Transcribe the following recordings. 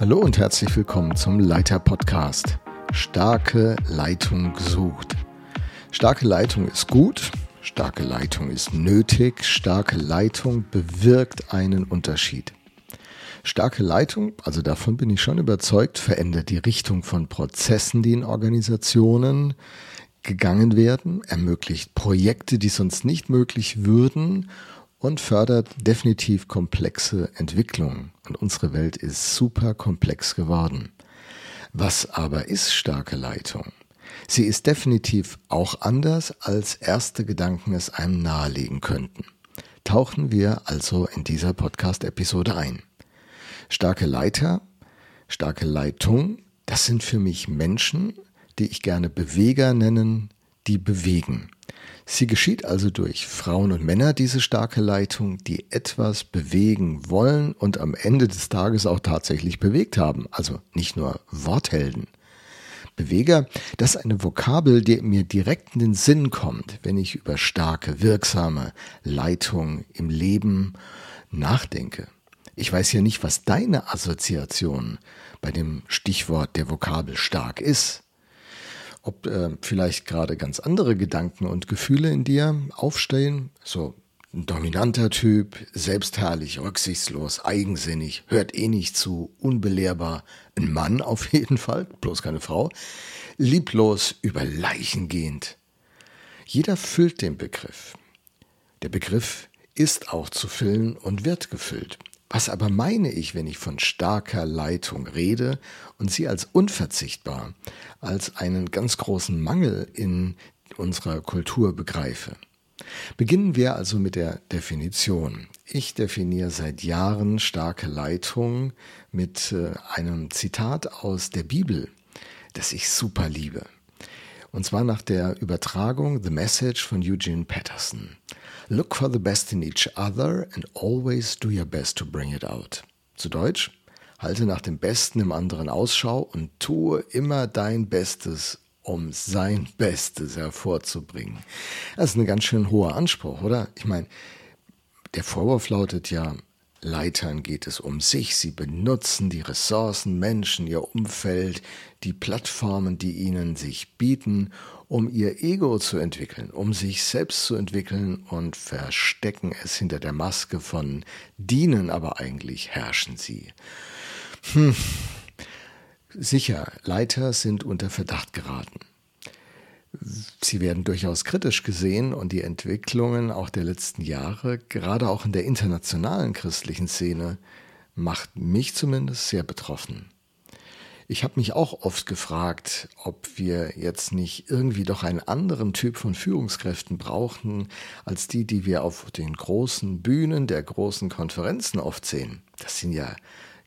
Hallo und herzlich willkommen zum Leiter Podcast. Starke Leitung gesucht. Starke Leitung ist gut, starke Leitung ist nötig, starke Leitung bewirkt einen Unterschied. Starke Leitung, also davon bin ich schon überzeugt, verändert die Richtung von Prozessen, die in Organisationen gegangen werden, ermöglicht Projekte, die sonst nicht möglich würden und fördert definitiv komplexe Entwicklungen. Und unsere Welt ist super komplex geworden. Was aber ist starke Leitung? Sie ist definitiv auch anders, als erste Gedanken es einem nahelegen könnten. Tauchen wir also in dieser Podcast-Episode ein. Starke Leiter, starke Leitung, das sind für mich Menschen, die ich gerne Beweger nennen, die bewegen. Sie geschieht also durch Frauen und Männer, diese starke Leitung, die etwas bewegen wollen und am Ende des Tages auch tatsächlich bewegt haben. Also nicht nur Worthelden. Beweger, das ist eine Vokabel, die mir direkt in den Sinn kommt, wenn ich über starke, wirksame Leitung im Leben nachdenke. Ich weiß ja nicht, was deine Assoziation bei dem Stichwort der Vokabel stark ist ob äh, vielleicht gerade ganz andere Gedanken und Gefühle in dir aufstellen. So ein dominanter Typ, selbstherrlich, rücksichtslos, eigensinnig, hört eh nicht zu, unbelehrbar. Ein Mann auf jeden Fall, bloß keine Frau. Lieblos, über Leichen gehend. Jeder füllt den Begriff. Der Begriff ist auch zu füllen und wird gefüllt. Was aber meine ich, wenn ich von starker Leitung rede und sie als unverzichtbar, als einen ganz großen Mangel in unserer Kultur begreife? Beginnen wir also mit der Definition. Ich definiere seit Jahren starke Leitung mit äh, einem Zitat aus der Bibel, das ich super liebe. Und zwar nach der Übertragung The Message von Eugene Patterson. Look for the best in each other and always do your best to bring it out. Zu Deutsch, halte nach dem Besten im anderen Ausschau und tue immer dein Bestes, um sein Bestes hervorzubringen. Das ist ein ganz schön hoher Anspruch, oder? Ich meine, der Vorwurf lautet ja, Leitern geht es um sich. Sie benutzen die Ressourcen, Menschen, ihr Umfeld, die Plattformen, die ihnen sich bieten, um ihr Ego zu entwickeln, um sich selbst zu entwickeln und verstecken es hinter der Maske von dienen, aber eigentlich herrschen sie. Hm. Sicher, Leiter sind unter Verdacht geraten sie werden durchaus kritisch gesehen und die Entwicklungen auch der letzten Jahre, gerade auch in der internationalen christlichen Szene, macht mich zumindest sehr betroffen. Ich habe mich auch oft gefragt, ob wir jetzt nicht irgendwie doch einen anderen Typ von Führungskräften brauchen, als die, die wir auf den großen Bühnen der großen Konferenzen oft sehen. Das sind ja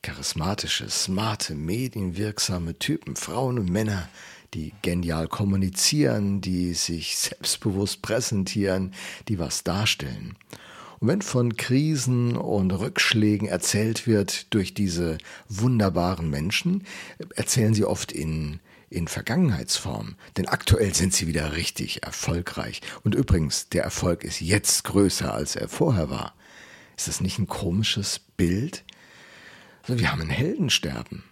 charismatische, smarte, medienwirksame Typen, Frauen und Männer, die genial kommunizieren, die sich selbstbewusst präsentieren, die was darstellen. Und wenn von Krisen und Rückschlägen erzählt wird durch diese wunderbaren Menschen, erzählen sie oft in, in Vergangenheitsform. Denn aktuell sind sie wieder richtig erfolgreich. Und übrigens, der Erfolg ist jetzt größer, als er vorher war. Ist das nicht ein komisches Bild? Also wir haben ein Heldensterben.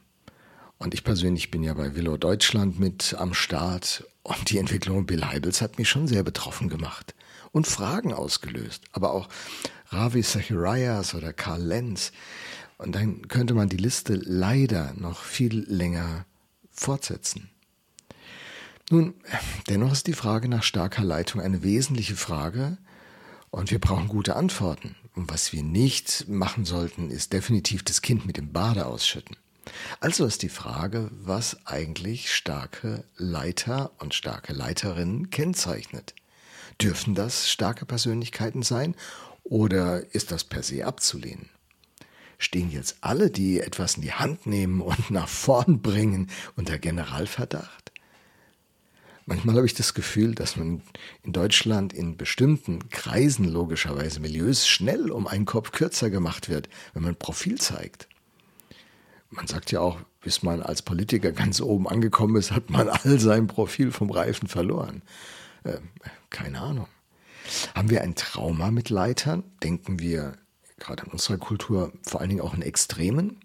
Und ich persönlich bin ja bei Willow Deutschland mit am Start und die Entwicklung Bill Heibels hat mich schon sehr betroffen gemacht und Fragen ausgelöst. Aber auch Ravi Zacharias oder Karl Lenz. Und dann könnte man die Liste leider noch viel länger fortsetzen. Nun, dennoch ist die Frage nach starker Leitung eine wesentliche Frage und wir brauchen gute Antworten. Und was wir nicht machen sollten, ist definitiv das Kind mit dem Bade ausschütten. Also ist die Frage, was eigentlich starke Leiter und starke Leiterinnen kennzeichnet. Dürfen das starke Persönlichkeiten sein oder ist das per se abzulehnen? Stehen jetzt alle, die etwas in die Hand nehmen und nach vorn bringen, unter Generalverdacht? Manchmal habe ich das Gefühl, dass man in Deutschland in bestimmten Kreisen logischerweise Milieus schnell um einen Kopf kürzer gemacht wird, wenn man Profil zeigt man sagt ja auch, bis man als Politiker ganz oben angekommen ist, hat man all sein Profil vom Reifen verloren. Äh, keine Ahnung. Haben wir ein Trauma mit Leitern? Denken wir gerade in unserer Kultur vor allen Dingen auch in Extremen?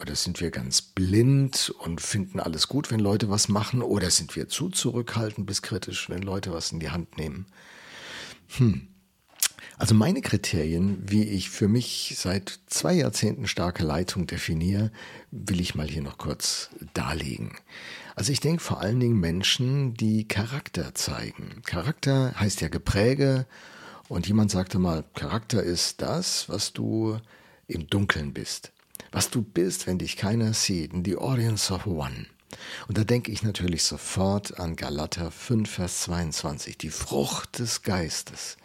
Oder sind wir ganz blind und finden alles gut, wenn Leute was machen? Oder sind wir zu zurückhaltend bis kritisch, wenn Leute was in die Hand nehmen? Hm. Also meine Kriterien, wie ich für mich seit zwei Jahrzehnten starke Leitung definiere, will ich mal hier noch kurz darlegen. Also ich denke vor allen Dingen Menschen, die Charakter zeigen. Charakter heißt ja Gepräge und jemand sagte mal, Charakter ist das, was du im Dunkeln bist. Was du bist, wenn dich keiner sieht. In the audience of one. Und da denke ich natürlich sofort an Galater 5, Vers 22, die Frucht des Geistes.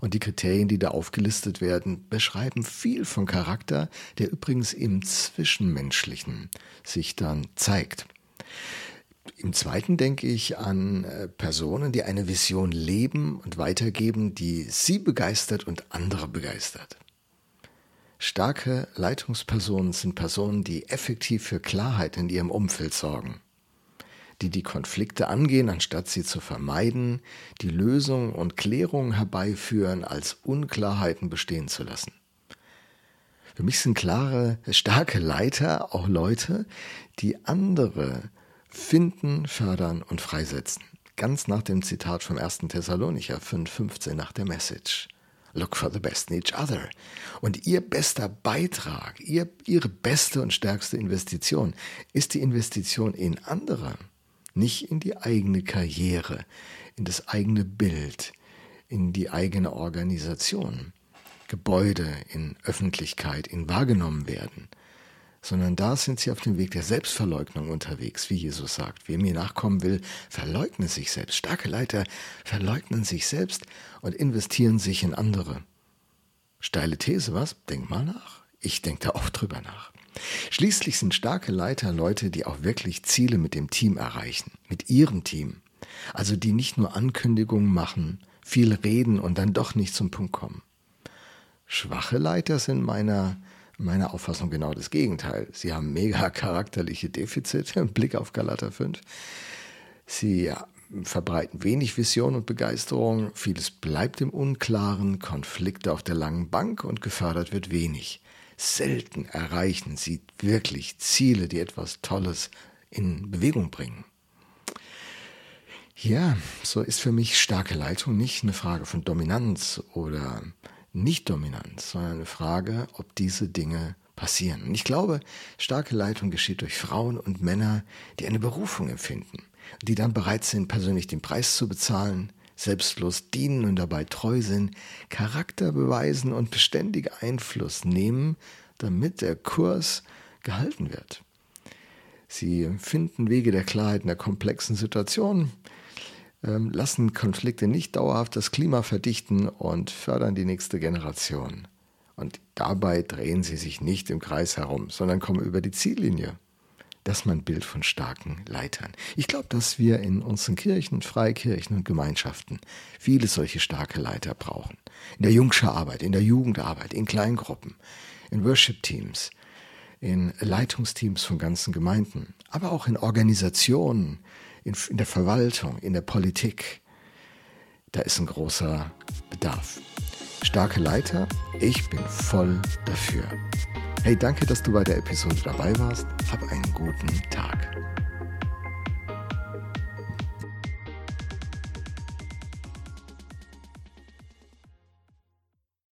Und die Kriterien, die da aufgelistet werden, beschreiben viel von Charakter, der übrigens im Zwischenmenschlichen sich dann zeigt. Im zweiten denke ich an äh, Personen, die eine Vision leben und weitergeben, die sie begeistert und andere begeistert. Starke Leitungspersonen sind Personen, die effektiv für Klarheit in ihrem Umfeld sorgen die die Konflikte angehen, anstatt sie zu vermeiden, die Lösung und Klärung herbeiführen, als Unklarheiten bestehen zu lassen. Für mich sind klare, starke Leiter auch Leute, die andere finden, fördern und freisetzen. Ganz nach dem Zitat vom 1. Thessalonicher 5,15 nach der Message. Look for the best in each other. Und ihr bester Beitrag, ihr, ihre beste und stärkste Investition ist die Investition in andere nicht in die eigene Karriere, in das eigene Bild, in die eigene Organisation, Gebäude, in Öffentlichkeit, in wahrgenommen werden, sondern da sind sie auf dem Weg der Selbstverleugnung unterwegs, wie Jesus sagt. Wer mir nachkommen will, verleugne sich selbst. Starke Leiter verleugnen sich selbst und investieren sich in andere. Steile These, was? Denk mal nach. Ich denke da auch drüber nach. Schließlich sind starke Leiter Leute, die auch wirklich Ziele mit dem Team erreichen, mit ihrem Team. Also die nicht nur Ankündigungen machen, viel reden und dann doch nicht zum Punkt kommen. Schwache Leiter sind meiner, meiner Auffassung genau das Gegenteil. Sie haben mega charakterliche Defizite im Blick auf Galater 5. Sie verbreiten wenig Vision und Begeisterung, vieles bleibt im Unklaren, Konflikte auf der langen Bank und gefördert wird wenig selten erreichen sie wirklich Ziele, die etwas Tolles in Bewegung bringen. Ja, so ist für mich starke Leitung nicht eine Frage von Dominanz oder Nicht-Dominanz, sondern eine Frage, ob diese Dinge passieren. Und ich glaube, starke Leitung geschieht durch Frauen und Männer, die eine Berufung empfinden, die dann bereit sind, persönlich den Preis zu bezahlen, selbstlos dienen und dabei treu sind, Charakter beweisen und beständig Einfluss nehmen, damit der Kurs gehalten wird. Sie finden Wege der Klarheit in der komplexen Situation, ähm, lassen Konflikte nicht dauerhaft das Klima verdichten und fördern die nächste Generation. Und dabei drehen sie sich nicht im Kreis herum, sondern kommen über die Ziellinie. Das ist mein Bild von starken Leitern. Ich glaube, dass wir in unseren Kirchen, Freikirchen und Gemeinschaften viele solche starke Leiter brauchen. In der Jungscherarbeit, in der Jugendarbeit, in Kleingruppen, in Worship-Teams, in Leitungsteams von ganzen Gemeinden, aber auch in Organisationen, in, in der Verwaltung, in der Politik. Da ist ein großer Bedarf. Starke Leiter, ich bin voll dafür. Hey, danke, dass du bei der Episode dabei warst. Hab einen guten Tag.